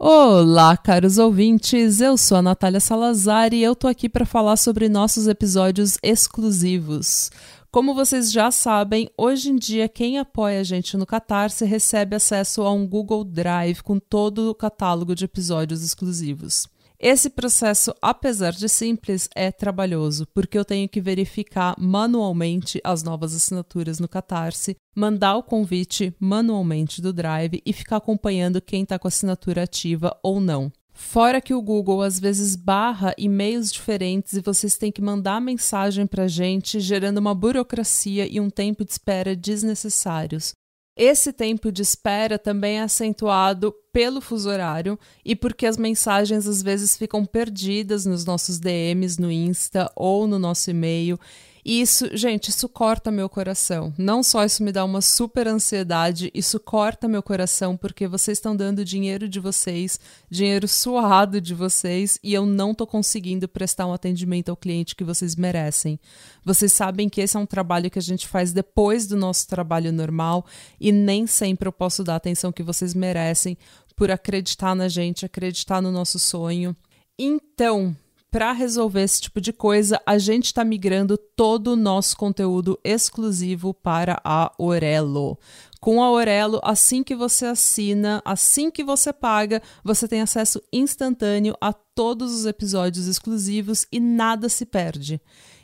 Olá, caros ouvintes. Eu sou a Natália Salazar e eu tô aqui para falar sobre nossos episódios exclusivos. Como vocês já sabem, hoje em dia quem apoia a gente no Catarse recebe acesso a um Google Drive com todo o catálogo de episódios exclusivos. Esse processo, apesar de simples, é trabalhoso, porque eu tenho que verificar manualmente as novas assinaturas no Catarse, mandar o convite manualmente do Drive e ficar acompanhando quem está com a assinatura ativa ou não. Fora que o Google às vezes barra e-mails diferentes e vocês têm que mandar mensagem para gente, gerando uma burocracia e um tempo de espera desnecessários. Esse tempo de espera também é acentuado pelo fuso horário e porque as mensagens às vezes ficam perdidas nos nossos DMs no Insta ou no nosso e-mail e isso, gente, isso corta meu coração. Não só isso me dá uma super ansiedade, isso corta meu coração porque vocês estão dando dinheiro de vocês, dinheiro suado de vocês, e eu não tô conseguindo prestar um atendimento ao cliente que vocês merecem. Vocês sabem que esse é um trabalho que a gente faz depois do nosso trabalho normal e nem sempre eu posso dar a atenção que vocês merecem por acreditar na gente, acreditar no nosso sonho. Então, para resolver esse tipo de coisa, a gente está migrando todo o nosso conteúdo exclusivo para a Orelo. Com a Orelo, assim que você assina, assim que você paga, você tem acesso instantâneo a todos os episódios exclusivos e nada se perde.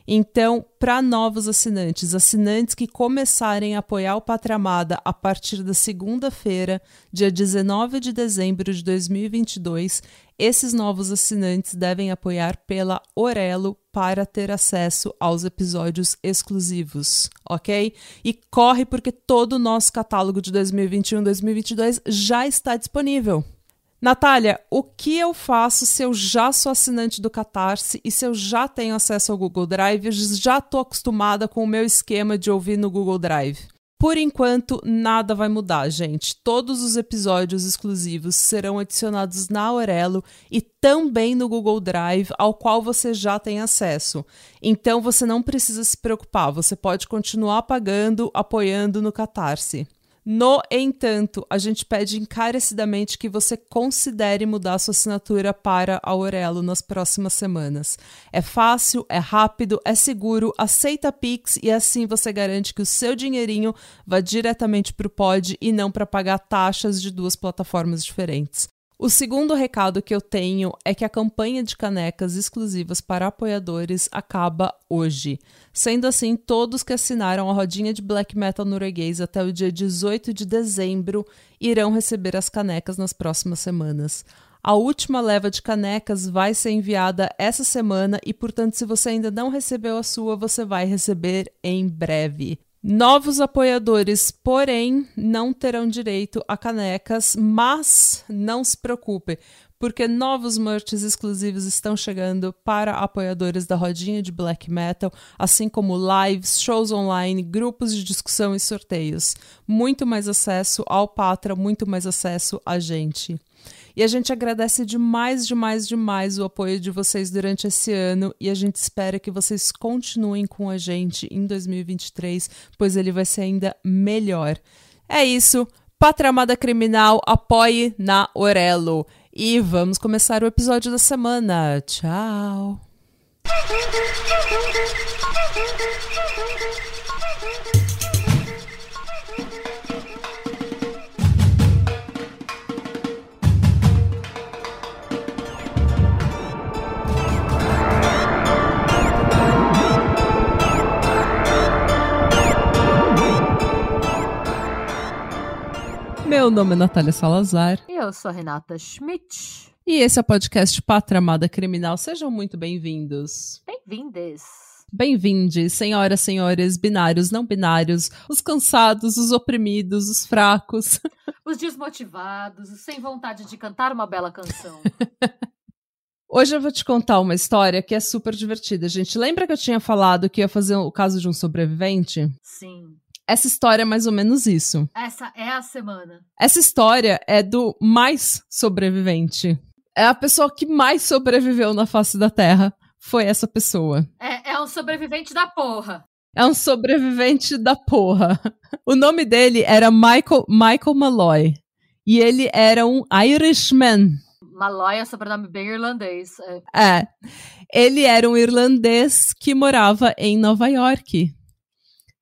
Então, para novos assinantes, assinantes que começarem a apoiar o Pátria Amada a partir da segunda-feira, dia 19 de dezembro de 2022, esses novos assinantes devem apoiar pela Orelo para ter acesso aos episódios exclusivos, ok? E corre porque todo o nosso catálogo de 2021-2022 já está disponível. Natália, o que eu faço se eu já sou assinante do Catarse e se eu já tenho acesso ao Google Drive já estou acostumada com o meu esquema de ouvir no Google Drive? Por enquanto, nada vai mudar, gente. Todos os episódios exclusivos serão adicionados na Aurelo e também no Google Drive, ao qual você já tem acesso. Então você não precisa se preocupar, você pode continuar pagando, apoiando no Catarse. No entanto, a gente pede encarecidamente que você considere mudar sua assinatura para a Aurelo nas próximas semanas. É fácil, é rápido, é seguro, aceita Pix e assim você garante que o seu dinheirinho vá diretamente para o pod e não para pagar taxas de duas plataformas diferentes. O segundo recado que eu tenho é que a campanha de canecas exclusivas para apoiadores acaba hoje. Sendo assim, todos que assinaram a rodinha de black metal norueguês até o dia 18 de dezembro irão receber as canecas nas próximas semanas. A última leva de canecas vai ser enviada essa semana e, portanto, se você ainda não recebeu a sua, você vai receber em breve. Novos apoiadores, porém, não terão direito a canecas, mas não se preocupe, porque novos merches exclusivos estão chegando para apoiadores da rodinha de black metal, assim como lives, shows online, grupos de discussão e sorteios. Muito mais acesso ao Patra, muito mais acesso a gente. E a gente agradece demais, demais, demais o apoio de vocês durante esse ano e a gente espera que vocês continuem com a gente em 2023, pois ele vai ser ainda melhor. É isso. Pátria Amada Criminal, apoie na Orelo. E vamos começar o episódio da semana. Tchau! Meu nome é Natália Salazar. E eu sou a Renata Schmidt. E esse é o podcast Pátria Amada Criminal. Sejam muito bem-vindos. Bem-vindes. Bem-vindes, senhoras, senhores, binários, não binários, os cansados, os oprimidos, os fracos. Os desmotivados, os sem vontade de cantar uma bela canção. Hoje eu vou te contar uma história que é super divertida, gente. Lembra que eu tinha falado que ia fazer o caso de um sobrevivente? Sim. Essa história é mais ou menos isso. Essa é a semana. Essa história é do mais sobrevivente. É a pessoa que mais sobreviveu na face da Terra. Foi essa pessoa. É, é um sobrevivente da porra. É um sobrevivente da porra. O nome dele era Michael, Michael Malloy. e ele era um Irishman. Malloy é sobrenome bem irlandês. É. é. Ele era um irlandês que morava em Nova York.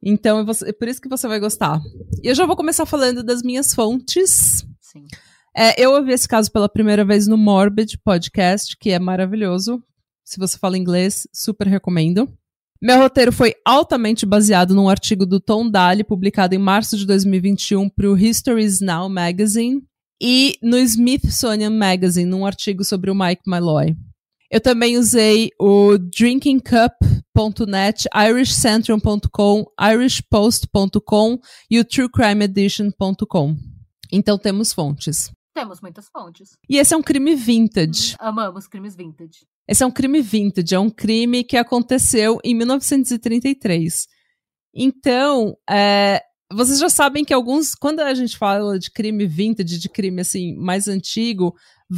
Então, é por isso que você vai gostar. E eu já vou começar falando das minhas fontes. Sim. É, eu ouvi esse caso pela primeira vez no Morbid Podcast, que é maravilhoso. Se você fala inglês, super recomendo. Meu roteiro foi altamente baseado num artigo do Tom Daly, publicado em março de 2021 para o History's Now Magazine, e no Smithsonian Magazine, num artigo sobre o Mike Malloy. Eu também usei o drinkingcup.net, irishcentrum.com, irishpost.com e o truecrimeedition.com. Então temos fontes. Temos muitas fontes. E esse é um crime vintage. Hum, amamos crimes vintage. Esse é um crime vintage, é um crime que aconteceu em 1933. Então, é, vocês já sabem que alguns. Quando a gente fala de crime vintage, de crime assim, mais antigo,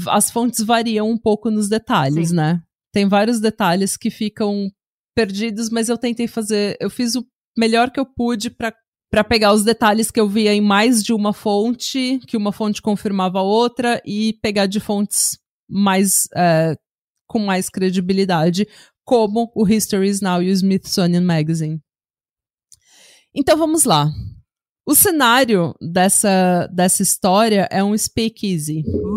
as fontes variam um pouco nos detalhes, Sim. né? Tem vários detalhes que ficam perdidos, mas eu tentei fazer. Eu fiz o melhor que eu pude para para pegar os detalhes que eu via em mais de uma fonte, que uma fonte confirmava a outra, e pegar de fontes mais é, com mais credibilidade, como o History Now e o Smithsonian Magazine. Então vamos lá. O cenário dessa, dessa história é um speakeasy. Uh.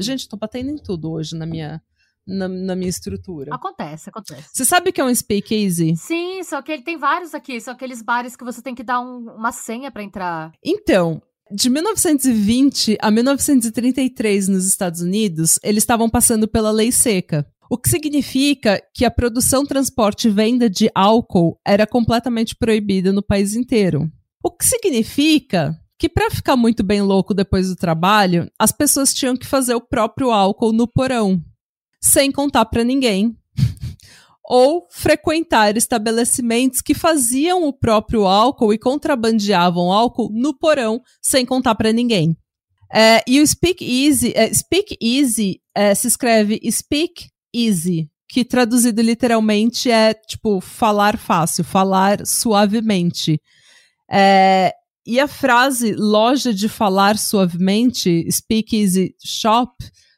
Gente, tô batendo em tudo hoje na minha, na, na, minha estrutura. Acontece, acontece. Você sabe o que é um speakeasy? Sim, só que ele tem vários aqui. São aqueles bares que você tem que dar um, uma senha para entrar. Então, de 1920 a 1933 nos Estados Unidos, eles estavam passando pela lei seca. O que significa que a produção, transporte e venda de álcool era completamente proibida no país inteiro. O que significa que para ficar muito bem louco depois do trabalho, as pessoas tinham que fazer o próprio álcool no porão sem contar para ninguém. ou frequentar estabelecimentos que faziam o próprio álcool e contrabandeavam álcool no porão sem contar para ninguém. É, e o Speak Easy, é, Speak Easy é, se escreve Speak Easy, que traduzido literalmente é tipo falar fácil, falar suavemente. É, e a frase loja de falar suavemente, Speak Easy Shop,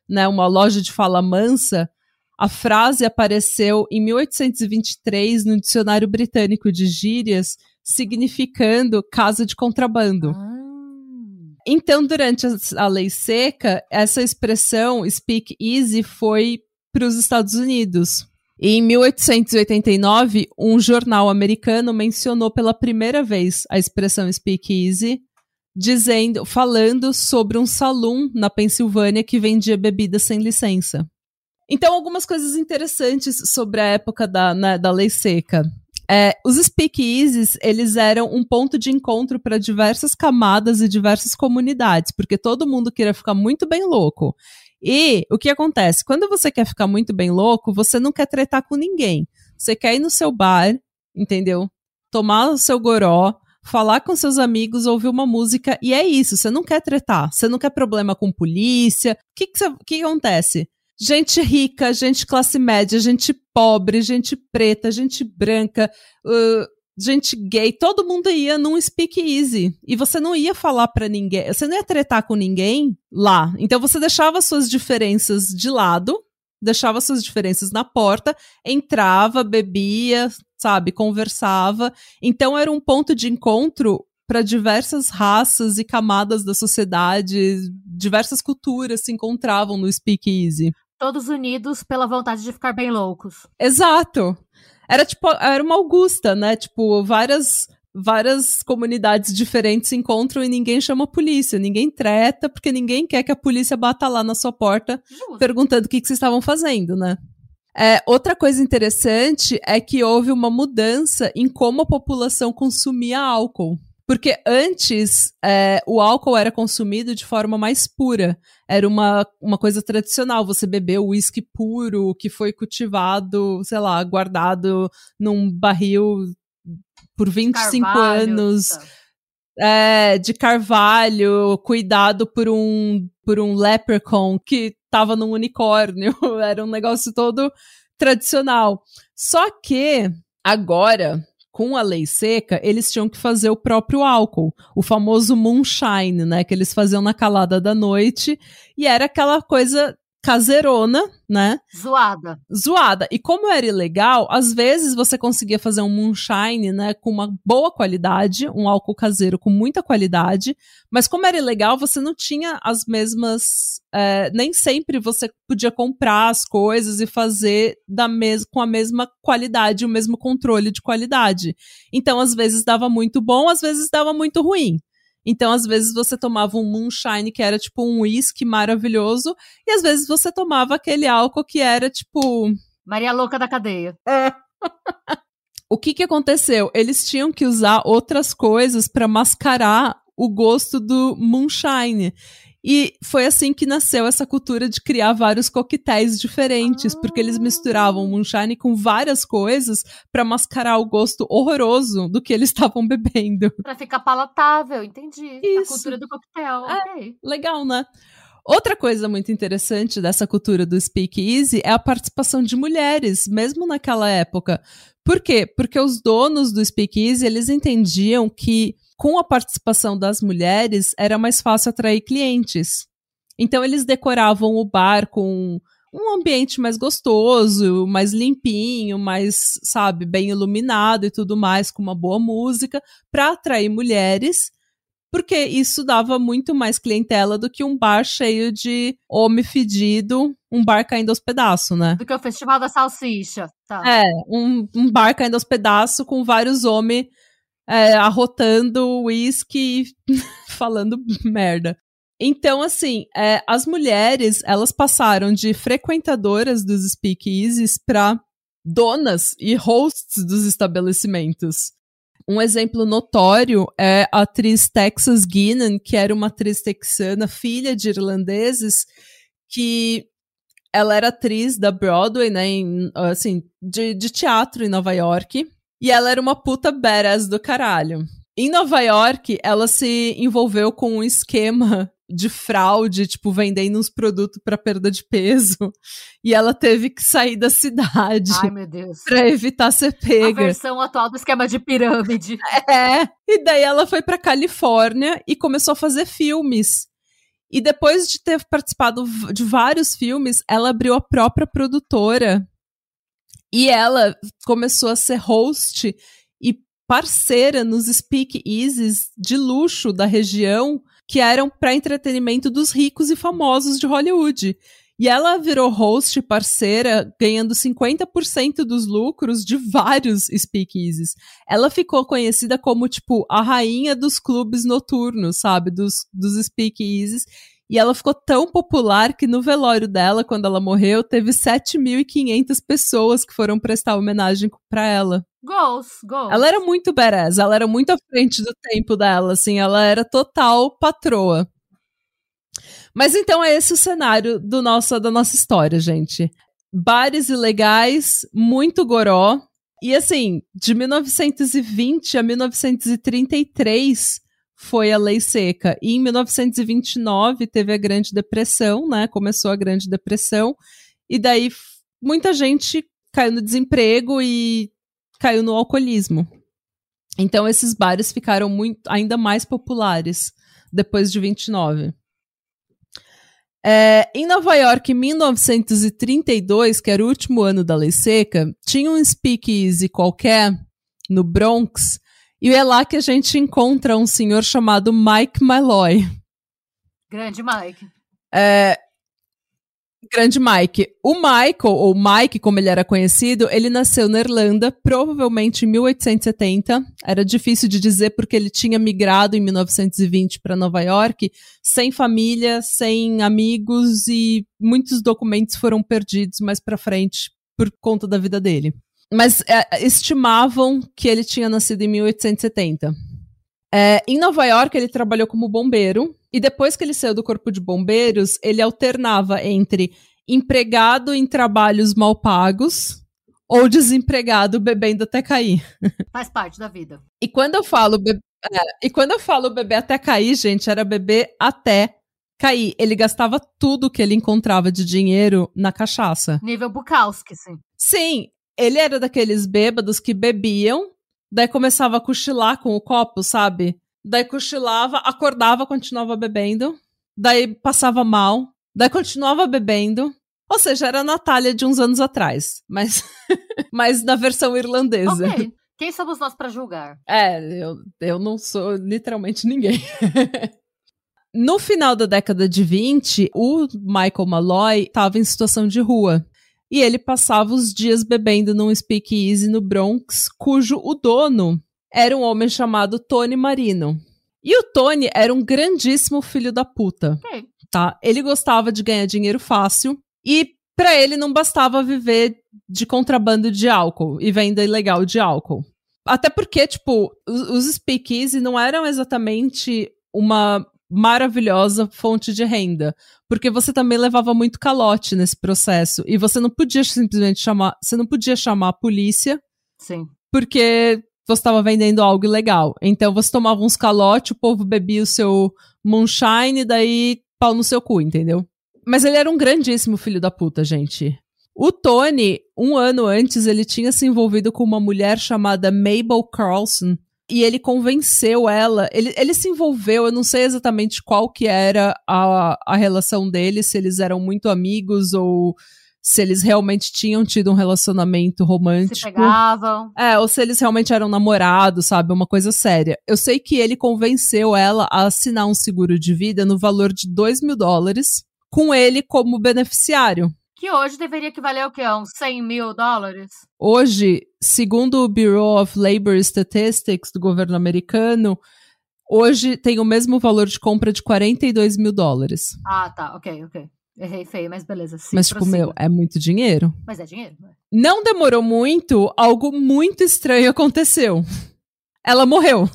né, uma loja de fala mansa, a frase apareceu em 1823 no Dicionário Britânico de Gírias, significando casa de contrabando. Ah. Então, durante a lei seca, essa expressão speak easy foi para os Estados Unidos. Em 1889, um jornal americano mencionou pela primeira vez a expressão speak easy dizendo, falando sobre um salão na Pensilvânia que vendia bebidas sem licença. Então, algumas coisas interessantes sobre a época da, né, da lei seca. É, os speakeasies, eles eram um ponto de encontro para diversas camadas e diversas comunidades, porque todo mundo queria ficar muito bem louco. E o que acontece? Quando você quer ficar muito bem louco, você não quer tretar com ninguém. Você quer ir no seu bar, entendeu? Tomar o seu goró, falar com seus amigos, ouvir uma música, e é isso. Você não quer tretar, você não quer problema com polícia. O que, que, que acontece? Gente rica, gente classe média, gente pobre, gente preta, gente branca, uh, gente gay, todo mundo ia num speak easy. E você não ia falar para ninguém, você não ia tretar com ninguém lá. Então você deixava suas diferenças de lado, deixava suas diferenças na porta, entrava, bebia, sabe, conversava. Então era um ponto de encontro para diversas raças e camadas da sociedade, diversas culturas se encontravam no speakeasy. Todos unidos pela vontade de ficar bem loucos. Exato. Era tipo, era uma Augusta, né? Tipo, várias várias comunidades diferentes se encontram e ninguém chama a polícia, ninguém treta, porque ninguém quer que a polícia bata lá na sua porta Justo. perguntando o que, que vocês estavam fazendo, né? É, outra coisa interessante é que houve uma mudança em como a população consumia álcool. Porque antes é, o álcool era consumido de forma mais pura. Era uma, uma coisa tradicional. Você beber o uísque puro que foi cultivado, sei lá, guardado num barril por 25 Carvalho, anos. tá. É, de carvalho, cuidado por um, por um leprechaun que tava num unicórnio. Era um negócio todo tradicional. Só que agora com a lei seca, eles tinham que fazer o próprio álcool, o famoso moonshine, né, que eles faziam na calada da noite, e era aquela coisa caseirona, né? Zoada. Zoada. E como era ilegal, às vezes você conseguia fazer um moonshine, né, com uma boa qualidade, um álcool caseiro com muita qualidade, mas como era ilegal, você não tinha as mesmas. É, nem sempre você podia comprar as coisas e fazer da mes com a mesma qualidade, o mesmo controle de qualidade. Então, às vezes dava muito bom, às vezes dava muito ruim. Então, às vezes, você tomava um moonshine, que era tipo um whisky maravilhoso, e às vezes você tomava aquele álcool que era tipo. Maria Louca da cadeia. É. o que que aconteceu? Eles tinham que usar outras coisas para mascarar o gosto do moonshine. E foi assim que nasceu essa cultura de criar vários coquetéis diferentes, ah. porque eles misturavam moonshine com várias coisas para mascarar o gosto horroroso do que eles estavam bebendo. Para ficar palatável, entendi. Isso. A cultura do coquetel, é, ok. Legal, né? Outra coisa muito interessante dessa cultura do speakeasy é a participação de mulheres, mesmo naquela época. Por quê? Porque os donos do speakeasy, eles entendiam que com a participação das mulheres, era mais fácil atrair clientes. Então, eles decoravam o bar com um ambiente mais gostoso, mais limpinho, mais, sabe, bem iluminado e tudo mais, com uma boa música, para atrair mulheres, porque isso dava muito mais clientela do que um bar cheio de homem fedido, um bar caindo aos pedaços, né? Do que o Festival da Salsicha. Tá. É, um, um bar caindo aos pedaços com vários homens é, arrotando uísque e falando merda. Então, assim, é, as mulheres, elas passaram de frequentadoras dos speakeasies para donas e hosts dos estabelecimentos. Um exemplo notório é a atriz Texas Guinan, que era uma atriz texana, filha de irlandeses, que ela era atriz da Broadway, né, em, assim, de, de teatro em Nova York. E ela era uma puta badass do caralho. Em Nova York, ela se envolveu com um esquema de fraude, tipo, vendendo uns produtos para perda de peso. E ela teve que sair da cidade. Ai, meu Deus. Pra evitar ser pega. A versão atual do esquema de pirâmide. É. E daí ela foi pra Califórnia e começou a fazer filmes. E depois de ter participado de vários filmes, ela abriu a própria produtora e ela começou a ser host e parceira nos speakeasies de luxo da região que eram para entretenimento dos ricos e famosos de Hollywood. E ela virou host parceira, ganhando 50% dos lucros de vários speakeasies. Ela ficou conhecida como, tipo, a rainha dos clubes noturnos, sabe? Dos, dos speakeasies. E ela ficou tão popular que no velório dela, quando ela morreu, teve 7.500 pessoas que foram prestar homenagem para ela. Goals, goals. Ela era muito badass, ela era muito à frente do tempo dela, assim, ela era total patroa. Mas então é esse o cenário do nosso, da nossa história, gente. Bares ilegais, muito goró. E assim, de 1920 a 1933, foi a lei seca. E em 1929 teve a Grande Depressão, né? Começou a Grande Depressão. E daí muita gente caiu no desemprego e caiu no alcoolismo. Então esses bares ficaram muito, ainda mais populares depois de 29. É, em Nova York, em 1932, que era o último ano da lei seca, tinha um speakeasy qualquer no Bronx e é lá que a gente encontra um senhor chamado Mike Malloy. Grande Mike. É, grande Mike. O Michael, ou Mike, como ele era conhecido, ele nasceu na Irlanda, provavelmente em 1870. Era difícil de dizer porque ele tinha migrado em 1920 para Nova York, sem família, sem amigos e muitos documentos foram perdidos mais para frente por conta da vida dele mas é, estimavam que ele tinha nascido em 1870. É, em Nova York, ele trabalhou como bombeiro, e depois que ele saiu do corpo de bombeiros, ele alternava entre empregado em trabalhos mal pagos ou desempregado bebendo até cair. Faz parte da vida. E quando eu falo be é, e quando eu falo beber até cair, gente, era beber até cair. Ele gastava tudo que ele encontrava de dinheiro na cachaça. Nível Bukowski, sim. Sim, ele era daqueles bêbados que bebiam daí começava a cochilar com o copo, sabe? Daí cochilava, acordava, continuava bebendo, daí passava mal, daí continuava bebendo. Ou seja, era a Natália de uns anos atrás, mas, mas na versão irlandesa. Ok. Quem somos nós para julgar? É, eu, eu não sou literalmente ninguém. no final da década de 20, o Michael Malloy estava em situação de rua. E ele passava os dias bebendo num speakeasy no Bronx, cujo o dono era um homem chamado Tony Marino. E o Tony era um grandíssimo filho da puta. Ok. Tá? Ele gostava de ganhar dinheiro fácil e para ele não bastava viver de contrabando de álcool e venda ilegal de álcool. Até porque, tipo, os, os speakeasy não eram exatamente uma maravilhosa fonte de renda, porque você também levava muito calote nesse processo e você não podia simplesmente chamar, você não podia chamar a polícia Sim. porque você estava vendendo algo ilegal. Então você tomava uns calote, o povo bebia o seu moonshine, daí pau no seu cu, entendeu? Mas ele era um grandíssimo filho da puta, gente. O Tony, um ano antes, ele tinha se envolvido com uma mulher chamada Mabel Carlson. E ele convenceu ela, ele, ele se envolveu, eu não sei exatamente qual que era a, a relação deles, se eles eram muito amigos ou se eles realmente tinham tido um relacionamento romântico. Se pegavam. É, ou se eles realmente eram namorados, sabe? Uma coisa séria. Eu sei que ele convenceu ela a assinar um seguro de vida no valor de 2 mil dólares, com ele como beneficiário. Que hoje deveria equivaler o quê? A uns 100 mil dólares? Hoje, segundo o Bureau of Labor Statistics do governo americano, hoje tem o mesmo valor de compra de 42 mil dólares. Ah, tá. Ok, ok. Errei feio, mas beleza. Sim, Mas, tipo, prossiga. meu, é muito dinheiro. Mas é dinheiro. né? Não demorou muito, algo muito estranho aconteceu. Ela morreu.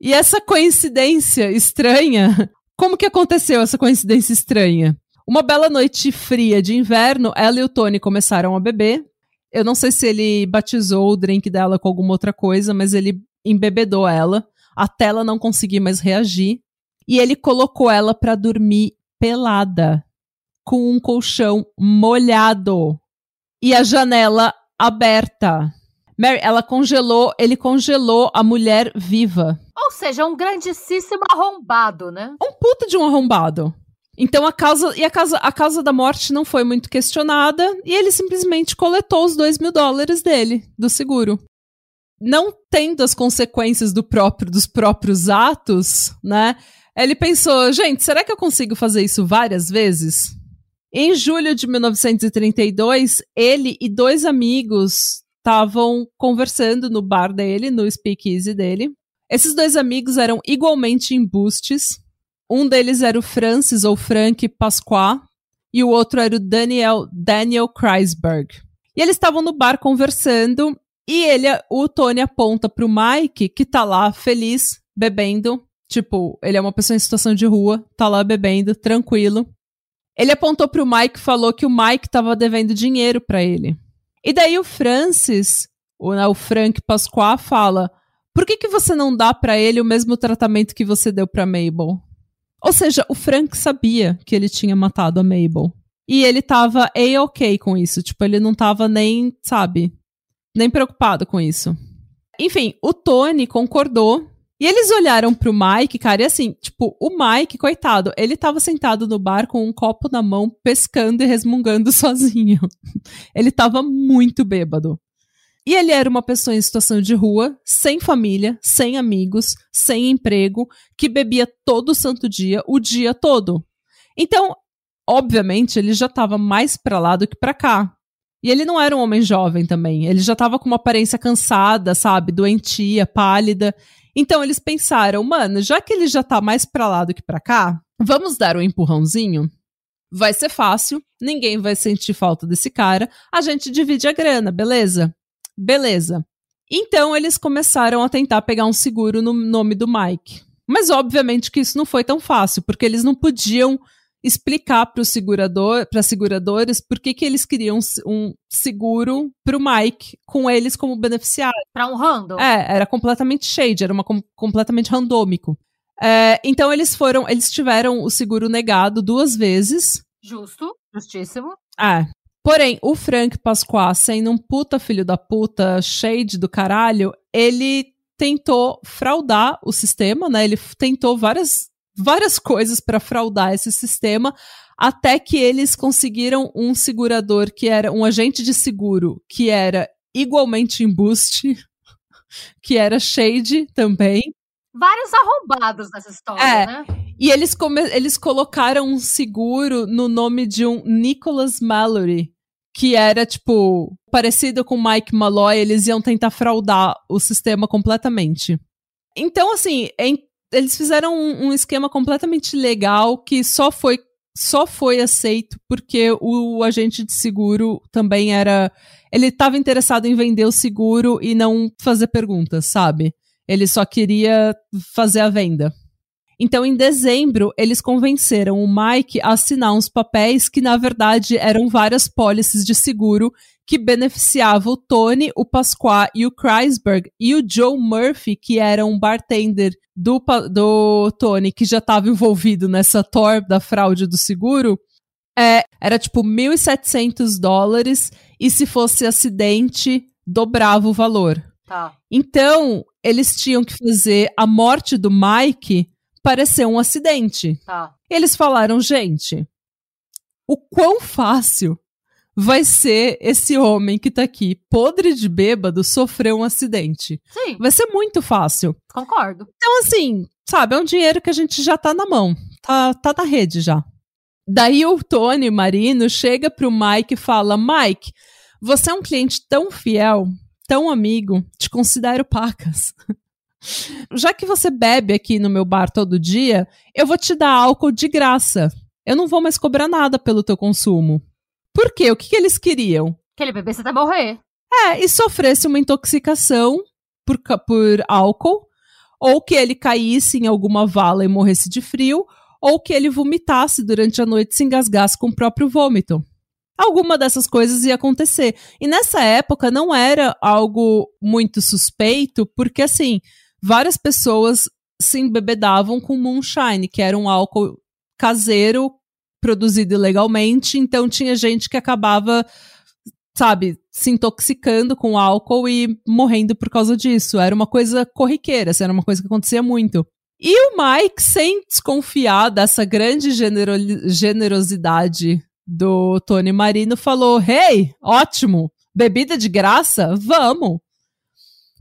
E essa coincidência estranha. Como que aconteceu essa coincidência estranha? Uma bela noite fria de inverno, ela e o Tony começaram a beber. Eu não sei se ele batizou o drink dela com alguma outra coisa, mas ele embebedou ela até ela não conseguir mais reagir. E ele colocou ela pra dormir pelada, com um colchão molhado e a janela aberta. Mary, ela congelou, ele congelou a mulher viva. Ou seja, um grandíssimo arrombado, né? Um puta de um arrombado. Então a causa e a causa, a causa da morte não foi muito questionada e ele simplesmente coletou os dois mil dólares dele do seguro. Não tendo as consequências do próprio dos próprios atos, né? Ele pensou, gente, será que eu consigo fazer isso várias vezes? Em julho de 1932, ele e dois amigos estavam conversando no bar dele, no speakeasy dele. Esses dois amigos eram igualmente embustes. Um deles era o Francis ou Frank Pasqua e o outro era o Daniel Daniel Kreisberg. E eles estavam no bar conversando e ele, o Tony aponta pro Mike que tá lá feliz bebendo, tipo, ele é uma pessoa em situação de rua, tá lá bebendo, tranquilo. Ele apontou pro Mike e falou que o Mike tava devendo dinheiro pra ele. E daí o Francis, o, né, o Frank Pasqua fala: "Por que que você não dá pra ele o mesmo tratamento que você deu pra Mabel?" Ou seja, o Frank sabia que ele tinha matado a Mabel. E ele tava a-ok com isso. Tipo, ele não tava nem, sabe, nem preocupado com isso. Enfim, o Tony concordou. E eles olharam pro Mike, cara, e assim, tipo, o Mike, coitado, ele tava sentado no bar com um copo na mão, pescando e resmungando sozinho. ele tava muito bêbado. E ele era uma pessoa em situação de rua, sem família, sem amigos, sem emprego, que bebia todo santo dia, o dia todo. Então, obviamente, ele já estava mais pra lá do que pra cá. E ele não era um homem jovem também. Ele já estava com uma aparência cansada, sabe? Doentia, pálida. Então eles pensaram, mano, já que ele já tá mais pra lá do que pra cá, vamos dar um empurrãozinho? Vai ser fácil, ninguém vai sentir falta desse cara, a gente divide a grana, beleza? Beleza. Então eles começaram a tentar pegar um seguro no nome do Mike. Mas obviamente que isso não foi tão fácil, porque eles não podiam explicar para segurador, para seguradores por que, que eles queriam um seguro para o Mike com eles como beneficiário. Pra um random. É, era completamente shade, era uma com, completamente randômico. É, então eles foram, eles tiveram o seguro negado duas vezes. Justo, justíssimo. É. Porém, o Frank Pasqua, sendo um puta filho da puta, shade do caralho, ele tentou fraudar o sistema, né? Ele tentou várias, várias coisas para fraudar esse sistema, até que eles conseguiram um segurador que era um agente de seguro que era igualmente embuste, que era shade também. Vários arrombados nessa história, é, né? E eles, eles colocaram um seguro no nome de um Nicholas Mallory, que era, tipo, parecido com Mike Malloy, eles iam tentar fraudar o sistema completamente. Então, assim, eles fizeram um, um esquema completamente legal que só foi só foi aceito porque o agente de seguro também era. Ele estava interessado em vender o seguro e não fazer perguntas, sabe? Ele só queria fazer a venda. Então, em dezembro, eles convenceram o Mike a assinar uns papéis que, na verdade, eram várias pólices de seguro que beneficiavam o Tony, o Pasqua e o Kreisberg, e o Joe Murphy, que era um bartender do, do Tony, que já estava envolvido nessa tor da fraude do seguro, é, era tipo 1.700 dólares, e se fosse acidente, dobrava o valor. Tá. Então, eles tinham que fazer a morte do Mike parecer um acidente. Tá. Eles falaram, gente, o quão fácil vai ser esse homem que tá aqui, podre de bêbado, sofrer um acidente. Sim. Vai ser muito fácil. Concordo. Então, assim, sabe, é um dinheiro que a gente já tá na mão. Tá, tá na rede já. Daí o Tony Marino chega pro Mike e fala: Mike, você é um cliente tão fiel, tão amigo, te considero pacas. Já que você bebe aqui no meu bar todo dia, eu vou te dar álcool de graça. Eu não vou mais cobrar nada pelo teu consumo. Por quê? O que, que eles queriam? Que ele bebesse até morrer. É, e sofresse uma intoxicação por, por álcool, ou que ele caísse em alguma vala e morresse de frio, ou que ele vomitasse durante a noite e se engasgasse com o próprio vômito. Alguma dessas coisas ia acontecer. E nessa época não era algo muito suspeito, porque assim, várias pessoas se embebedavam com moonshine, que era um álcool caseiro produzido ilegalmente, então tinha gente que acabava, sabe, se intoxicando com álcool e morrendo por causa disso. Era uma coisa corriqueira, assim, era uma coisa que acontecia muito. E o Mike, sem desconfiar dessa grande genero generosidade do Tony Marino, falou: Hey, ótimo, bebida de graça? Vamos!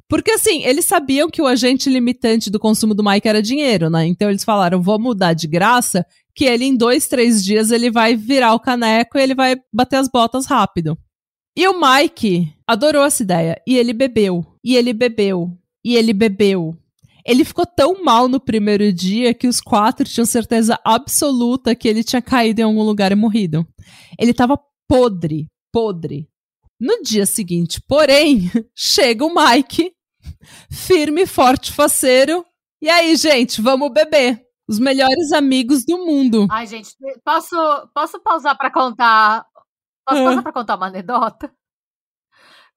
Porque assim, eles sabiam que o agente limitante do consumo do Mike era dinheiro, né? Então eles falaram, vamos dar de graça, que ele em dois, três dias ele vai virar o caneco e ele vai bater as botas rápido. E o Mike adorou essa ideia. E ele bebeu. E ele bebeu. E ele bebeu. Ele ficou tão mal no primeiro dia que os quatro tinham certeza absoluta que ele tinha caído em algum lugar e morrido. Ele tava podre, podre. No dia seguinte, porém, chega o Mike firme, forte, faceiro. E aí, gente, vamos beber. Os melhores amigos do mundo. Ai, gente, posso, posso pausar para contar? Posso pausar para contar uma anedota?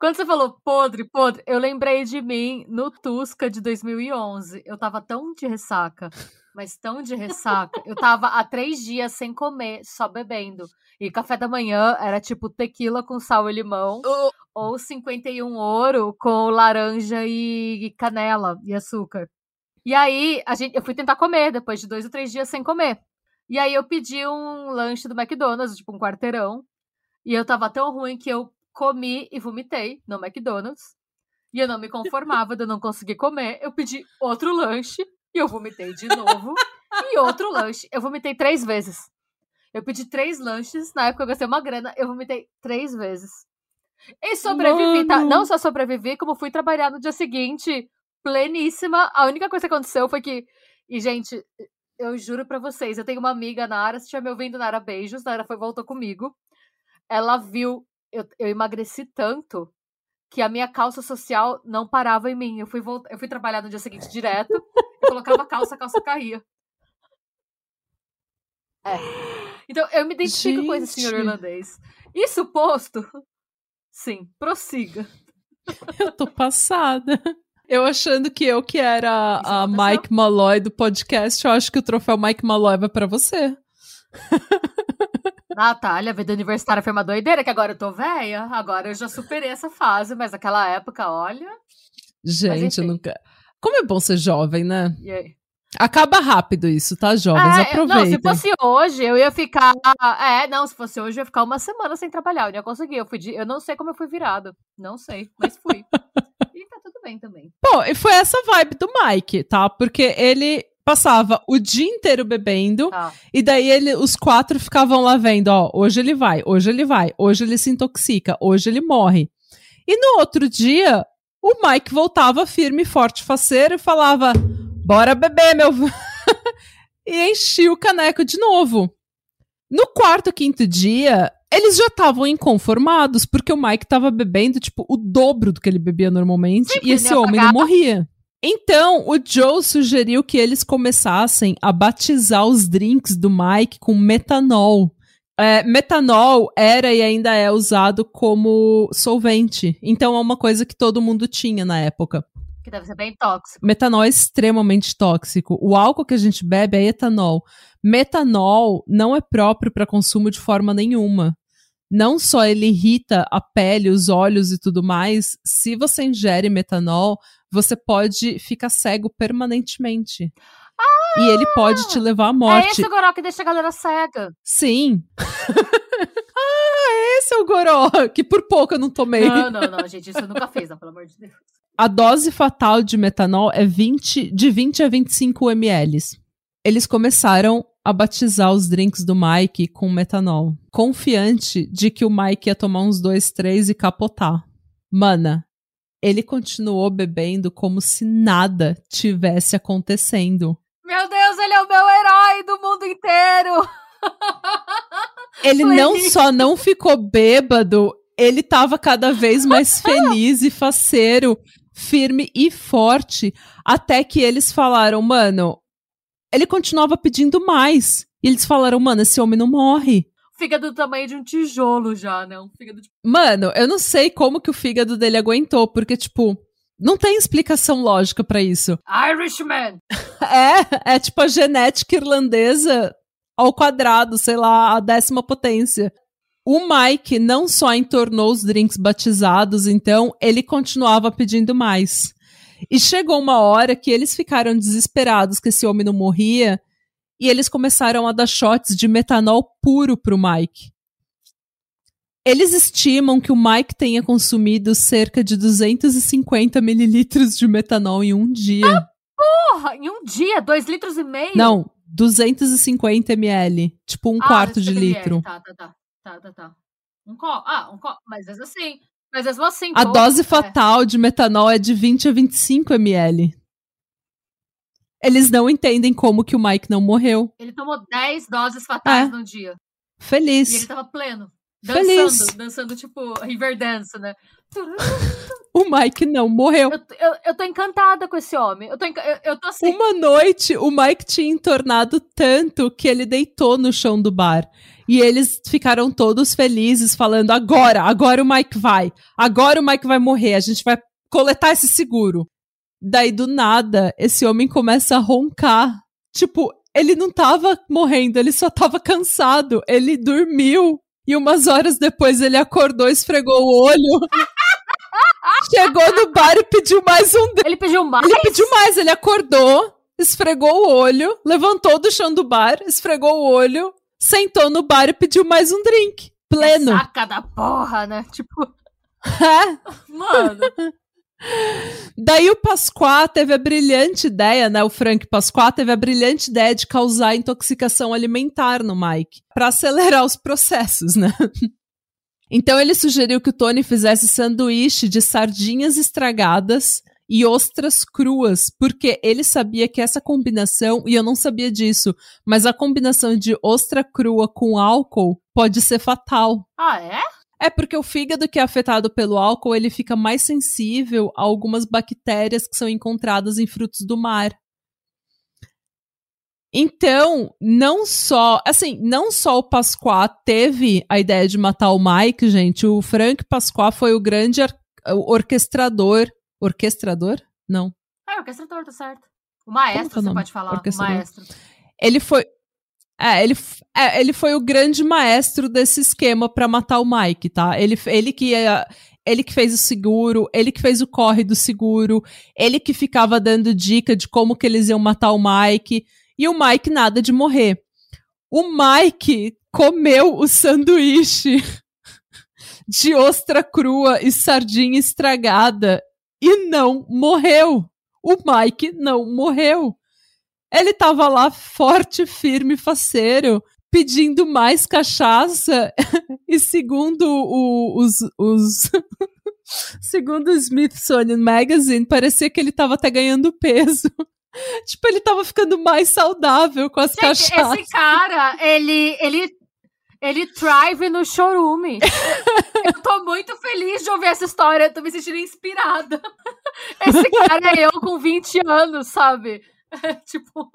Quando você falou podre, podre, eu lembrei de mim no Tusca de 2011. Eu tava tão de ressaca, mas tão de ressaca. Eu tava há três dias sem comer, só bebendo. E café da manhã era tipo tequila com sal e limão. Uh. Ou 51 ouro com laranja e canela e açúcar. E aí, a gente, eu fui tentar comer depois de dois ou três dias sem comer. E aí eu pedi um lanche do McDonald's, tipo um quarteirão. E eu tava tão ruim que eu comi e vomitei no McDonald's. E eu não me conformava de eu não conseguir comer. Eu pedi outro lanche e eu vomitei de novo. e outro lanche. Eu vomitei três vezes. Eu pedi três lanches, na época eu gastei uma grana, eu vomitei três vezes. E sobrevivi, tá? Não só sobrevivi, como fui trabalhar no dia seguinte, pleníssima. A única coisa que aconteceu foi que. E, gente, eu juro pra vocês, eu tenho uma amiga, Nara, se estiver me ouvindo, Nara, beijos. Nara foi voltou comigo. Ela viu, eu, eu emagreci tanto que a minha calça social não parava em mim. Eu fui, volt... eu fui trabalhar no dia seguinte direto, eu colocava calça, a calça caía. É. Então, eu me identifico Gente. com esse senhor irlandês. Isso posto, sim, prossiga. Eu tô passada. Eu achando que eu que era a Mike Malloy do podcast, eu acho que o troféu Mike Malloy vai para você. Natália, vida universitária foi uma doideira, que agora eu tô velha. Agora eu já superei essa fase, mas naquela época, olha. Gente, eu nunca. Como é bom ser jovem, né? E aí? Acaba rápido isso, tá, jovens? É, Aproveitem. não, se fosse hoje, eu ia ficar. É, não, se fosse hoje, eu ia ficar uma semana sem trabalhar. Eu não ia conseguir. Eu, fui de... eu não sei como eu fui virada. Não sei, mas fui. e tá tudo bem também. Bom, e foi essa vibe do Mike, tá? Porque ele passava o dia inteiro bebendo Tá. e daí ele, os quatro ficavam lá vendo, ó, hoje ele vai, hoje ele vai, hoje ele se intoxica, hoje ele morre. E no outro dia, o Mike voltava firme, forte, faceiro e falava, bora beber, meu... e enchia o caneco de novo. No quarto, quinto dia, eles já estavam inconformados, porque o Mike tava bebendo, tipo, o dobro do que ele bebia normalmente, Sim, e esse homem não morria. Então, o Joe sugeriu que eles começassem a batizar os drinks do Mike com metanol. É, metanol era e ainda é usado como solvente. Então, é uma coisa que todo mundo tinha na época. Que deve ser bem tóxico. Metanol é extremamente tóxico. O álcool que a gente bebe é etanol. Metanol não é próprio para consumo de forma nenhuma. Não só ele irrita a pele, os olhos e tudo mais, se você ingere metanol, você pode ficar cego permanentemente. e ele pode te levar à É morte. esse o goró que deixa a galera cega. Sim. ah, esse é o goró, que por pouco eu não tomei. Não, não, não, gente, isso eu nunca fez, não, pelo amor de Deus. A dose fatal de metanol é 20, de 20 a 25 ml. Eles começaram a batizar os drinks do Mike com metanol, confiante de que o Mike ia tomar uns dois, três e capotar. Mana, ele continuou bebendo como se nada tivesse acontecendo. Meu Deus, ele é o meu herói do mundo inteiro! Ele Foi não isso. só não ficou bêbado, ele tava cada vez mais feliz e faceiro, firme e forte, até que eles falaram, mano, ele continuava pedindo mais. E eles falaram, mano, esse homem não morre. Fígado do tamanho de um tijolo já, né? Um fígado de... Mano, eu não sei como que o fígado dele aguentou, porque, tipo, não tem explicação lógica pra isso. Irishman! É, é tipo a genética irlandesa ao quadrado, sei lá, a décima potência. O Mike não só entornou os drinks batizados, então ele continuava pedindo mais. E chegou uma hora que eles ficaram desesperados que esse homem não morria e eles começaram a dar shots de metanol puro pro Mike. Eles estimam que o Mike tenha consumido cerca de 250 mililitros de metanol em um dia. Porra, em um dia, dois litros e meio? Não, 250 ml. Tipo um Ah, quarto de 50 ml. litro. Tá, tá, tá. Tá, tá, tá. Um copo. Ah, um copo. Mas assim. Mas mesmo assim. A dose é. fatal de metanol é de 20 a 25 ml. Eles não entendem como que o Mike não morreu. Ele tomou 10 doses fatais É. no dia. E ele Feliz. tava pleno. Feliz. Dançando, dançando tipo Riverdance, né? O Mike não morreu. Eu, eu, eu tô encantada com esse homem. Eu tô, eu, eu tô assim. Uma noite, o Mike tinha entornado tanto que ele deitou no chão do bar. E eles ficaram todos felizes, falando: agora, agora o Mike vai. Agora o Mike vai morrer. A gente vai coletar esse seguro. Daí, do nada, esse homem começa a roncar. Tipo, ele não tava morrendo, ele só tava cansado. Ele dormiu. E umas horas depois ele acordou, esfregou o olho. Chegou no bar e pediu mais um Ele pediu mais. ele pediu mais, ele acordou, esfregou o olho, levantou do chão do bar, esfregou o olho, sentou no bar e pediu mais um drink. Pleno. Saca da porra, né? Tipo, É. mano. Daí o Pasquá teve a brilhante ideia, né? O Frank Pasquá teve a brilhante ideia de causar intoxicação alimentar no Mike, pra acelerar os processos, né? Então ele sugeriu que o Tony fizesse sanduíche de sardinhas estragadas e ostras cruas, porque ele sabia que essa combinação, e eu não sabia disso, mas a combinação de ostra crua com álcool pode ser fatal. Ah, é? É porque o fígado que é afetado pelo álcool, ele fica mais sensível a algumas bactérias que são encontradas em frutos do mar. Então, não só, assim, não só o Pasquá teve a ideia de matar o Mike, gente, o Frank Pasquá foi o grande orquestrador, orquestrador? Não. É, orquestrador, tá certo. O que é maestro, o você pode falar. O Orquestrador. maestro. Ele foi É, ele, é, ele foi o grande maestro desse esquema para matar o Mike, tá? Ele, ele que ia, ele que fez o seguro, ele que fez o corre do seguro, ele que ficava dando dica de como que eles iam matar o Mike, e o Mike nada de morrer. O Mike comeu o sanduíche de ostra crua e sardinha estragada e não morreu. O Mike não morreu. Ele tava lá forte, firme, faceiro, pedindo mais cachaça. e segundo o, os, os segundo o Smithsonian Magazine, parecia que ele tava até ganhando peso. tipo, ele tava ficando mais saudável com as Gente, cachaças. Esse cara, ele, ele, ele thrive no chorume. eu tô muito feliz de ouvir essa história, eu tô me sentindo inspirada. Esse cara é eu com 20 anos, sabe? tipo.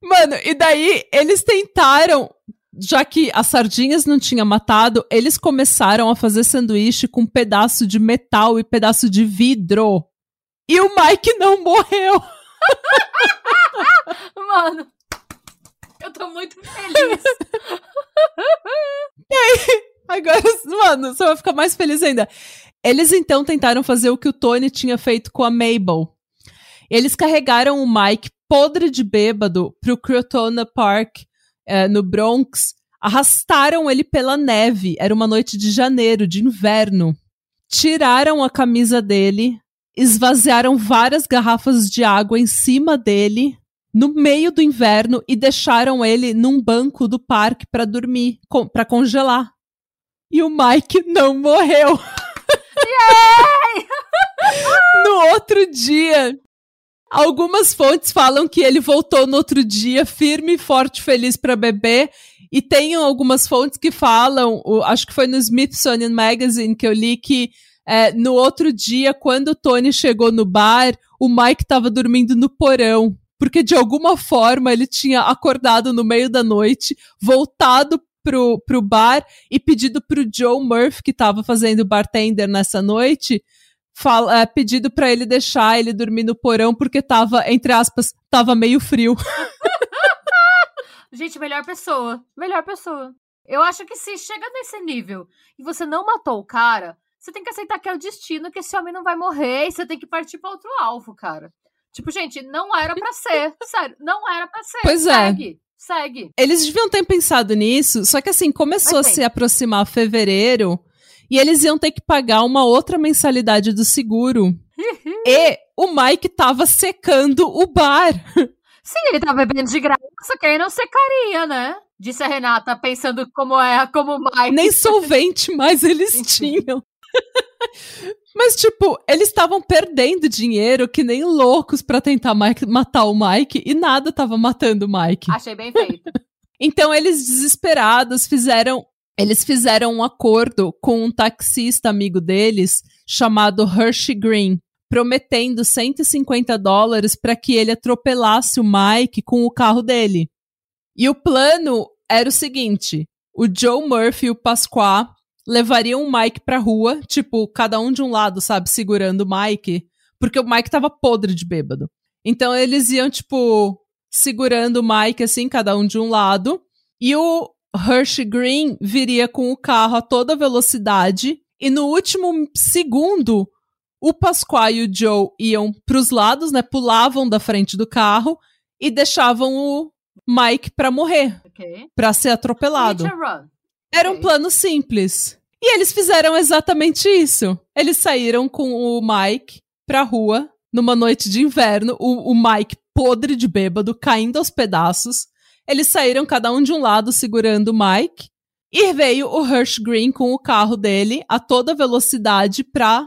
Mano, e daí eles tentaram, já que as sardinhas não tinha matado, eles começaram a fazer sanduíche com pedaço de metal e pedaço de vidro. E o Mike não morreu. Mano, eu tô muito feliz. e aí, agora, mano, você vai ficar mais feliz ainda. Eles então tentaram fazer o que o Tony tinha feito com a Mabel. Eles carregaram o Mike podre de bêbado pro Crotona Park, é, no Bronx, arrastaram ele pela neve. Era uma noite de janeiro, de inverno. Tiraram a camisa dele, esvaziaram várias garrafas de água em cima dele, no meio do inverno, e deixaram ele num banco do parque para dormir, para congelar. E o Mike não morreu. no outro dia, Algumas fontes falam que ele voltou no outro dia firme, forte, feliz para beber. E tem algumas fontes que falam, acho que foi no Smithsonian Magazine que eu li que é, no outro dia, quando o Tony chegou no bar, o Mike estava dormindo no porão. Porque de alguma forma ele tinha acordado no meio da noite, voltado pro, pro bar e pedido pro Joe Murphy, que estava fazendo bartender nessa noite, fala, é, pedido para ele deixar ele dormir no porão porque tava, entre aspas, tava meio frio. Gente, melhor pessoa. Melhor pessoa. Eu acho que se chega nesse nível e você não matou o cara, você tem que aceitar que é o destino, que esse homem não vai morrer e você tem que partir para outro alvo, cara. Tipo, gente, não era para ser. Sério, não era para ser. Pois é. Segue. É. Segue. Eles deviam ter pensado nisso, só que assim, começou a se aproximar fevereiro e eles iam ter que pagar uma outra mensalidade do seguro. e o Mike tava secando o bar. Sim, ele tava bebendo de graça, quem não secaria, né? Disse a Renata, pensando como é, como o Mike. Nem solvente mais eles tinham. Mas, tipo, eles estavam perdendo dinheiro que nem loucos para tentar matar o Mike e nada tava matando o Mike. Achei bem feito. então, eles desesperados fizeram eles fizeram um acordo com um taxista amigo deles chamado Hershey Green, prometendo 150 dólares para que ele atropelasse o Mike com o carro dele. E o plano era o seguinte: o Joe Murphy e o Pasquale levariam o Mike pra rua, tipo, cada um de um lado, sabe, segurando o Mike, porque o Mike tava podre de bêbado. Então eles iam, tipo, segurando o Mike, assim, cada um de um lado, e o Hershey Green viria com o carro a toda velocidade e no último segundo o Pasquale e o Joe iam para os lados, né? Pulavam da frente do carro e deixavam o Mike para morrer, okay. para ser atropelado. Era um plano simples. E eles fizeram exatamente isso. Eles saíram com o Mike pra rua numa noite de inverno, o, o Mike podre de bêbado, caindo aos pedaços. Eles saíram cada um de um lado segurando o Mike. E veio o Hirsch Green com o carro dele a toda velocidade pra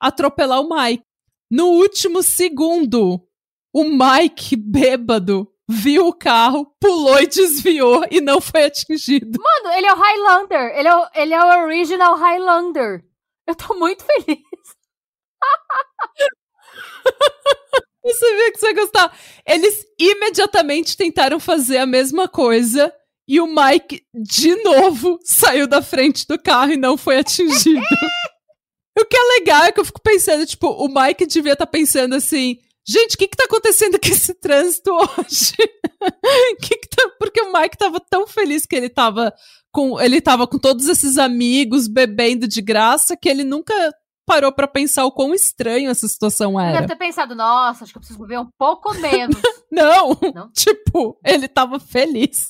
atropelar o Mike. No último segundo, o Mike, bêbado, viu o carro, pulou e desviou e não foi atingido. Mano, ele é o Highlander. Ele é o, ele é o original Highlander. Eu tô muito feliz. Você vê que você vai gostar. Eles imediatamente tentaram fazer a mesma coisa e o Mike, de novo, saiu da frente do carro e não foi atingido. o que é legal é que eu fico pensando, tipo, o Mike devia estar tá pensando assim: Gente, o que que tá acontecendo com esse trânsito hoje? que que tá... Porque o Mike tava tão feliz que ele tava com ele tava com todos esses amigos bebendo de graça que ele nunca parou para pensar o quão estranho essa situação era. Deve ter pensado, nossa, acho que eu preciso beber um pouco menos. Não, Não? tipo, ele tava feliz.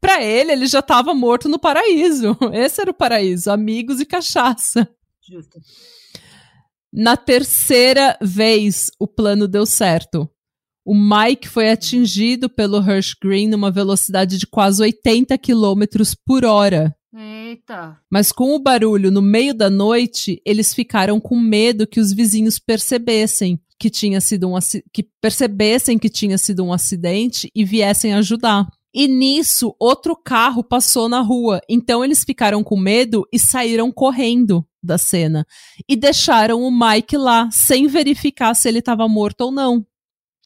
Para ele, ele já tava morto no paraíso. Esse era o paraíso, amigos e cachaça. Justo. Na terceira vez, o plano deu certo. O Mike foi atingido pelo Hirsch Green numa velocidade de quase 80 km por hora. Eita. Mas com o barulho no meio da noite, eles ficaram com medo que os vizinhos percebessem que tinha sido um que percebessem que tinha sido um acidente e viessem ajudar. E nisso, outro carro passou na rua. Então eles ficaram com medo e saíram correndo da cena. E deixaram o Mike lá, sem verificar se ele estava morto ou não.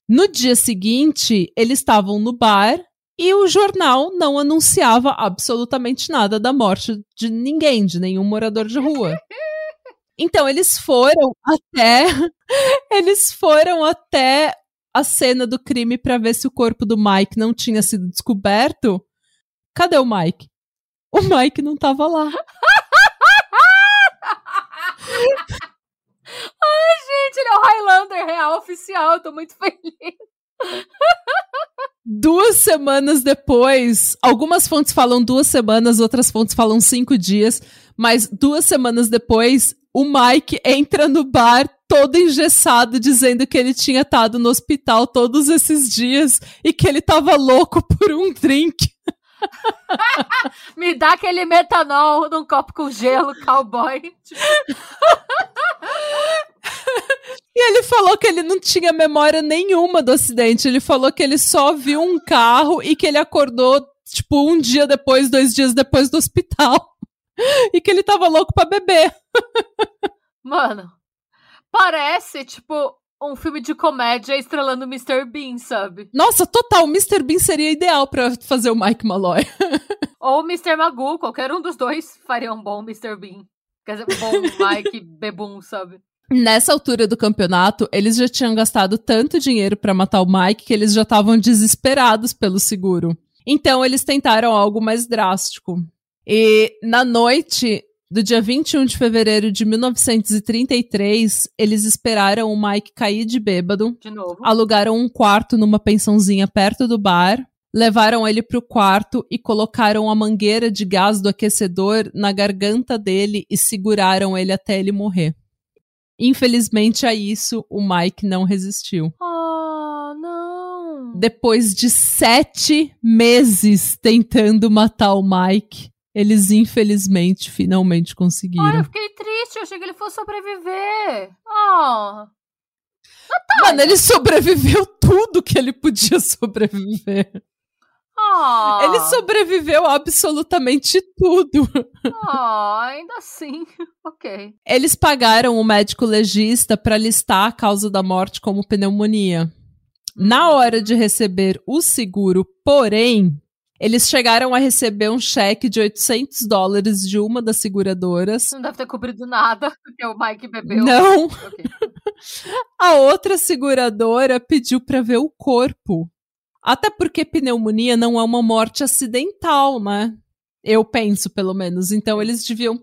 No dia seguinte, eles estavam no bar e o jornal não anunciava absolutamente nada da morte de ninguém, de nenhum morador de rua. Então eles foram até eles foram até a cena do crime para ver se o corpo do Mike não tinha sido descoberto. Cadê o Mike? O Mike não tava lá. Ai, gente, ele é o Highlander real oficial, eu tô muito feliz. Duas semanas depois, algumas fontes falam duas semanas, outras fontes falam cinco dias, mas duas semanas depois, o Mike entra no bar todo engessado, dizendo que ele tinha estado no hospital todos esses dias e que ele tava louco por um drink. Me dá aquele metanol num copo com gelo, cowboy. E ele falou que ele não tinha memória nenhuma do acidente. Ele falou que ele só viu um carro e que ele acordou, tipo, um dia depois, dois dias depois do hospital. E que ele tava louco pra beber. Mano, parece, tipo, um filme de comédia estrelando o Mr. Bean, sabe? Nossa, total. O Mr. Bean seria ideal para fazer o Mike Malloy. Ou o Mr. Magoo, qualquer um dos dois faria um bom Mr. Bean. Quer dizer, um bom Mike Bebum, sabe? Nessa altura do campeonato, eles já tinham gastado tanto dinheiro para matar o Mike que eles já estavam desesperados pelo seguro. Então, eles tentaram algo mais drástico. E na noite do dia 21 de fevereiro de 1933, eles esperaram o Mike cair de bêbado. De novo. Alugaram um quarto numa pensãozinha perto do bar. Levaram ele pro quarto e colocaram a mangueira de gás do aquecedor na garganta dele e seguraram ele até ele morrer. Infelizmente a isso, o Mike não resistiu. Oh, não! Depois de sete meses tentando matar o Mike, eles infelizmente finalmente conseguiram. Ai, eu fiquei triste, eu achei que ele fosse sobreviver. Oh. Mano, ele sobreviveu tudo que ele podia sobreviver. Oh. Ele sobreviveu absolutamente tudo. Oh, ainda assim. ok. Eles pagaram o médico legista para listar a causa da morte como pneumonia. Na hum. hora de receber o seguro, porém, eles chegaram a receber um cheque de 800 dólares de uma das seguradoras. Não deve ter cobrido nada, porque o Mike bebeu. Não. Okay. a outra seguradora pediu para ver o corpo. Até porque pneumonia não é uma morte acidental, né? Eu penso, pelo menos. Então eles deviam.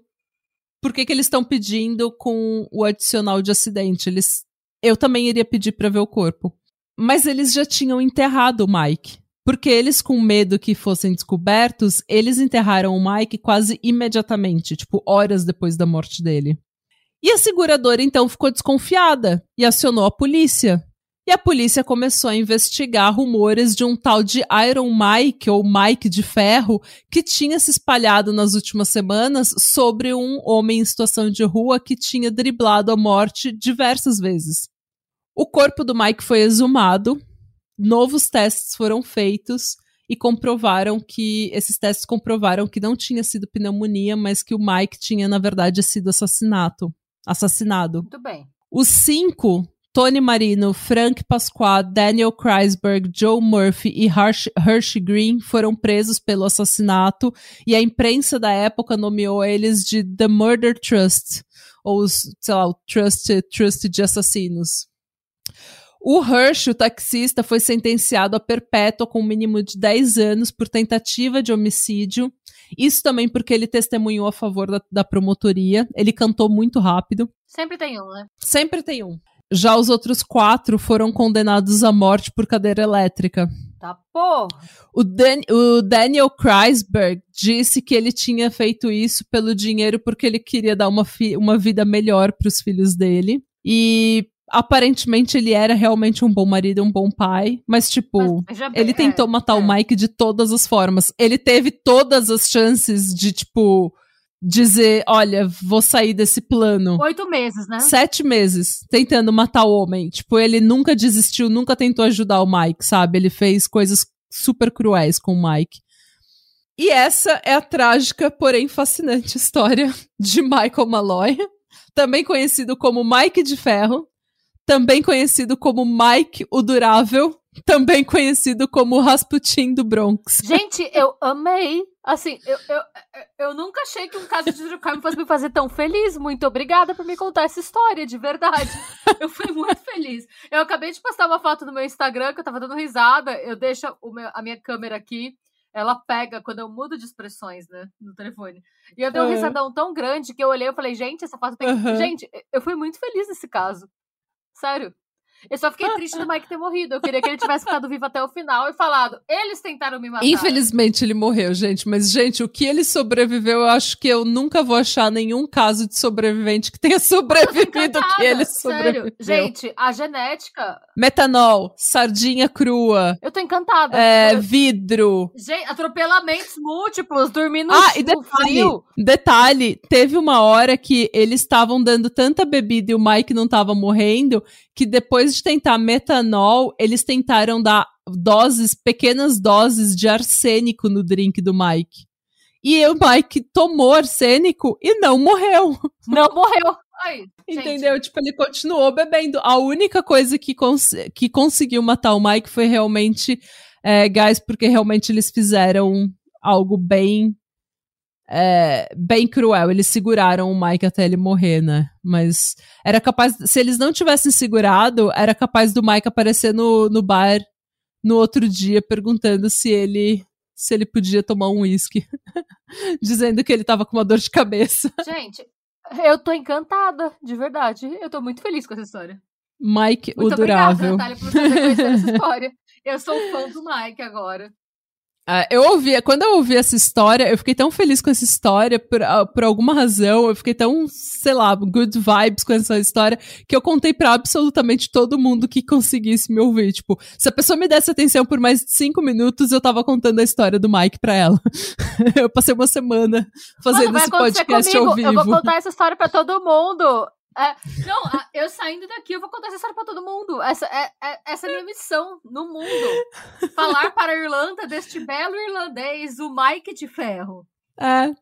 Por que, que eles estão pedindo com o adicional de acidente? Eles. Eu também iria pedir para ver o corpo. Mas eles já tinham enterrado o Mike. Porque eles, com medo que fossem descobertos, eles enterraram o Mike quase imediatamente, tipo, horas depois da morte dele. E a seguradora então ficou desconfiada e acionou a polícia. E a polícia começou a investigar rumores de um tal de Iron Mike, ou Mike de Ferro, que tinha se espalhado nas últimas semanas sobre um homem em situação de rua que tinha driblado a morte diversas vezes. O corpo do Mike foi exumado novos testes foram feitos e comprovaram que esses testes comprovaram que não tinha sido pneumonia, mas que o Mike tinha na verdade sido assassinato, assassinado. Muito bem. Os cinco Tony Marino, Frank Pasqua, Daniel Kreisberg, Joe Murphy e Hershey Green foram presos pelo assassinato e a imprensa da época nomeou eles de The Murder Trust, ou, sei lá, o Trust, Trust de Assassinos. O Hirsch, o taxista, foi sentenciado a perpétua com um mínimo de 10 anos por tentativa de homicídio. Isso também porque ele testemunhou a favor da, da promotoria. Ele cantou muito rápido. Sempre tem um, né? Sempre tem um. Já os outros quatro foram condenados à morte por cadeira elétrica. Tá porra. O, Dan o Daniel Kreisberg disse que ele tinha feito isso pelo dinheiro porque ele queria dar uma, uma vida melhor para os filhos dele. E aparentemente ele era realmente um bom marido, um bom pai, mas tipo, mas, ele é, tentou matar é. o Mike de todas as formas. Ele teve todas as chances de tipo dizer, olha, vou sair desse plano. Oito meses, né? Sete meses tentando matar o homem. Tipo, ele nunca desistiu, nunca tentou ajudar o Mike, sabe? Ele fez coisas super cruéis com o Mike. E essa é a trágica, porém fascinante história de Michael Malloy, também conhecido como Mike de Ferro, também conhecido como Mike o Durável, também conhecido como Rasputin do Bronx. Gente, eu amei. Assim, eu, eu, eu nunca achei que um caso de true crime fosse me fazer tão feliz. Muito obrigada por me contar essa história, de verdade. Eu fui muito feliz. Eu acabei de postar uma foto no meu Instagram que eu tava dando risada. Eu deixo meu, a minha câmera aqui ela pega quando eu mudo de expressões, né, no telefone. E eu dei um uhum. risadão tão grande que eu olhei e falei, gente, essa foto tem. Uhum. Gente, eu fui muito feliz nesse caso. Sério. Eu só fiquei triste do Mike ter morrido. Eu queria que ele tivesse ficado vivo até o final e falado: eles tentaram me matar. Infelizmente ele morreu, gente. Mas, gente, o que ele sobreviveu, eu acho que eu nunca vou achar nenhum caso de sobrevivente que tenha sobrevivido o que ele sobreviveu. Sério. Gente, a genética. Metanol, sardinha crua. Eu tô encantada. É, vidro. Gente, atropelamentos múltiplos, dormindo ah, e detalhe, frio. Detalhe: teve uma hora que eles estavam dando tanta bebida e o Mike não tava morrendo que depois de tentar metanol, eles tentaram dar doses, pequenas doses de arsênico no drink do Mike. E o Mike tomou arsênico e não morreu. Não morreu. Ai, Entendeu? Tipo, ele continuou bebendo. A única coisa que, cons que conseguiu matar o Mike foi realmente é, gás, porque realmente eles fizeram algo bem é, bem cruel. Eles seguraram o Mike até ele morrer, né? Mas era capaz. Se eles não tivessem segurado, era capaz do Mike aparecer no, no bar no outro dia perguntando se ele se ele podia tomar um uísque. Dizendo que ele tava com uma dor de cabeça. Gente, eu tô encantada, de verdade. Eu tô muito feliz com essa história. Mike, muito o durável. Obrigada, Natália, por ter essa história. Eu sou fã do Mike agora. Uh, eu ouvi, quando eu ouvi essa história, eu fiquei tão feliz com essa história, por, uh, por alguma razão, eu fiquei tão, sei lá, good vibes com essa história, que eu contei para absolutamente todo mundo que conseguisse me ouvir. Tipo, se a pessoa me desse atenção por mais de cinco minutos, eu tava contando a história do Mike pra ela. eu passei uma semana fazendo Mano, esse podcast comigo. ao vivo. Eu vou contar essa história para todo mundo. É, não, eu saindo daqui, eu vou contar essa história pra todo mundo. Essa é, é, essa é a minha missão no mundo. Falar para a Irlanda deste belo irlandês, o Mike de Ferro. É.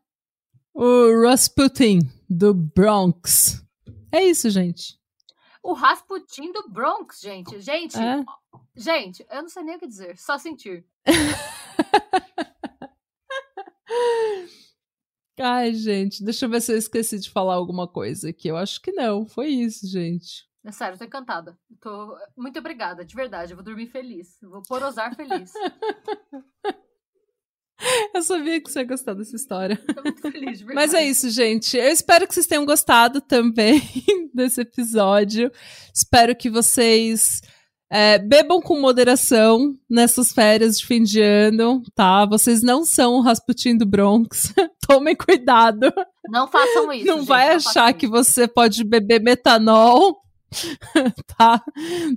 O Rasputin, do Bronx. É isso, gente. O Rasputin do Bronx, gente. Gente, é. gente, eu não sei nem o que dizer, só sentir. Ai, gente, deixa eu ver se eu esqueci de falar alguma coisa aqui. Eu acho que não. Foi isso, gente. É sério, tô encantada. Tô... Muito obrigada, de verdade. Eu vou dormir feliz. Vou porosar feliz. Eu sabia que você ia gostar dessa história. Tô muito feliz, de verdade. Mas é isso, gente. Eu espero que vocês tenham gostado também desse episódio. Espero que vocês é, bebam com moderação nessas férias de fim de ano, tá? Vocês não são o Rasputin do Bronx. Tomem cuidado. Não façam isso. Não gente, vai não achar que você pode beber metanol, tá?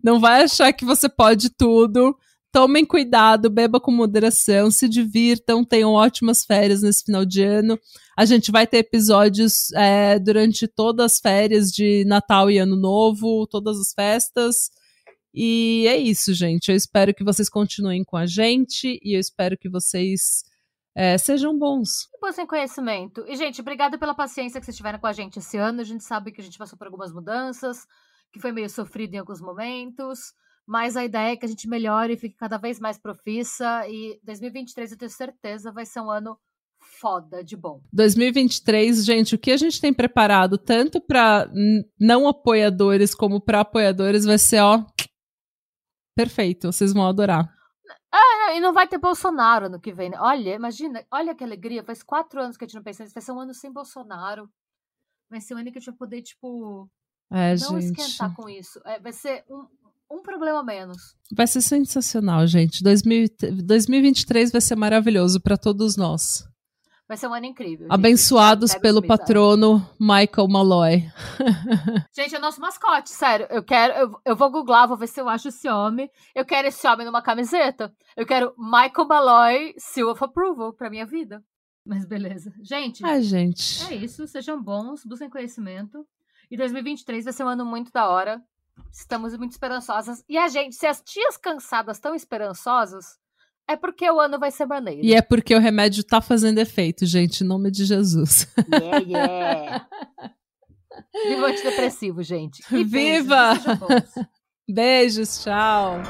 Não vai achar que você pode tudo. Tomem cuidado, beba com moderação, se divirtam, tenham ótimas férias nesse final de ano. A gente vai ter episódios é, durante todas as férias de Natal e Ano Novo, todas as festas. E é isso, gente. Eu espero que vocês continuem com a gente e eu espero que vocês é, sejam bons. Busquem conhecimento. E, gente, obrigada pela paciência que vocês tiveram com a gente esse ano. A gente sabe que a gente passou por algumas mudanças, que foi meio sofrido em alguns momentos. Mas a ideia é que a gente melhore e fique cada vez mais profissa. E 2023, eu tenho certeza, vai ser um ano foda de bom. 2023, gente, o que a gente tem preparado tanto para não apoiadores como para apoiadores vai ser, ó, perfeito, vocês vão adorar. É, e não vai ter Bolsonaro no que vem. Né? Olha, imagina, olha que alegria. Faz quatro anos que a gente não pensa nisso. Vai ser um ano sem Bolsonaro. Vai ser um ano que a gente vai poder, tipo, é, não gente. esquentar com isso. É, vai ser um, um problema menos. Vai ser sensacional, gente. 2000, 2023 vai ser maravilhoso para todos nós. Vai ser um ano incrível. Abençoados gente. pelo patrono Michael Malloy. Gente, é o nosso mascote, sério. Eu quero, eu, eu vou googlar, vou ver se eu acho esse homem. Eu quero esse homem numa camiseta. Eu quero Michael Malloy Seal of Approval pra minha vida. Mas beleza. Gente, Ai, gente. é isso. Sejam bons, busquem conhecimento. E 2023 vai ser um ano muito da hora. Estamos muito esperançosas. E a gente, se as tias cansadas estão esperançosas, é porque o ano vai ser maneiro. E é porque o remédio tá fazendo efeito, gente, em nome de Jesus. Yeah, yeah. Viva o antidepressivo, gente. E beijos, Viva! bons. Beijos, tchau.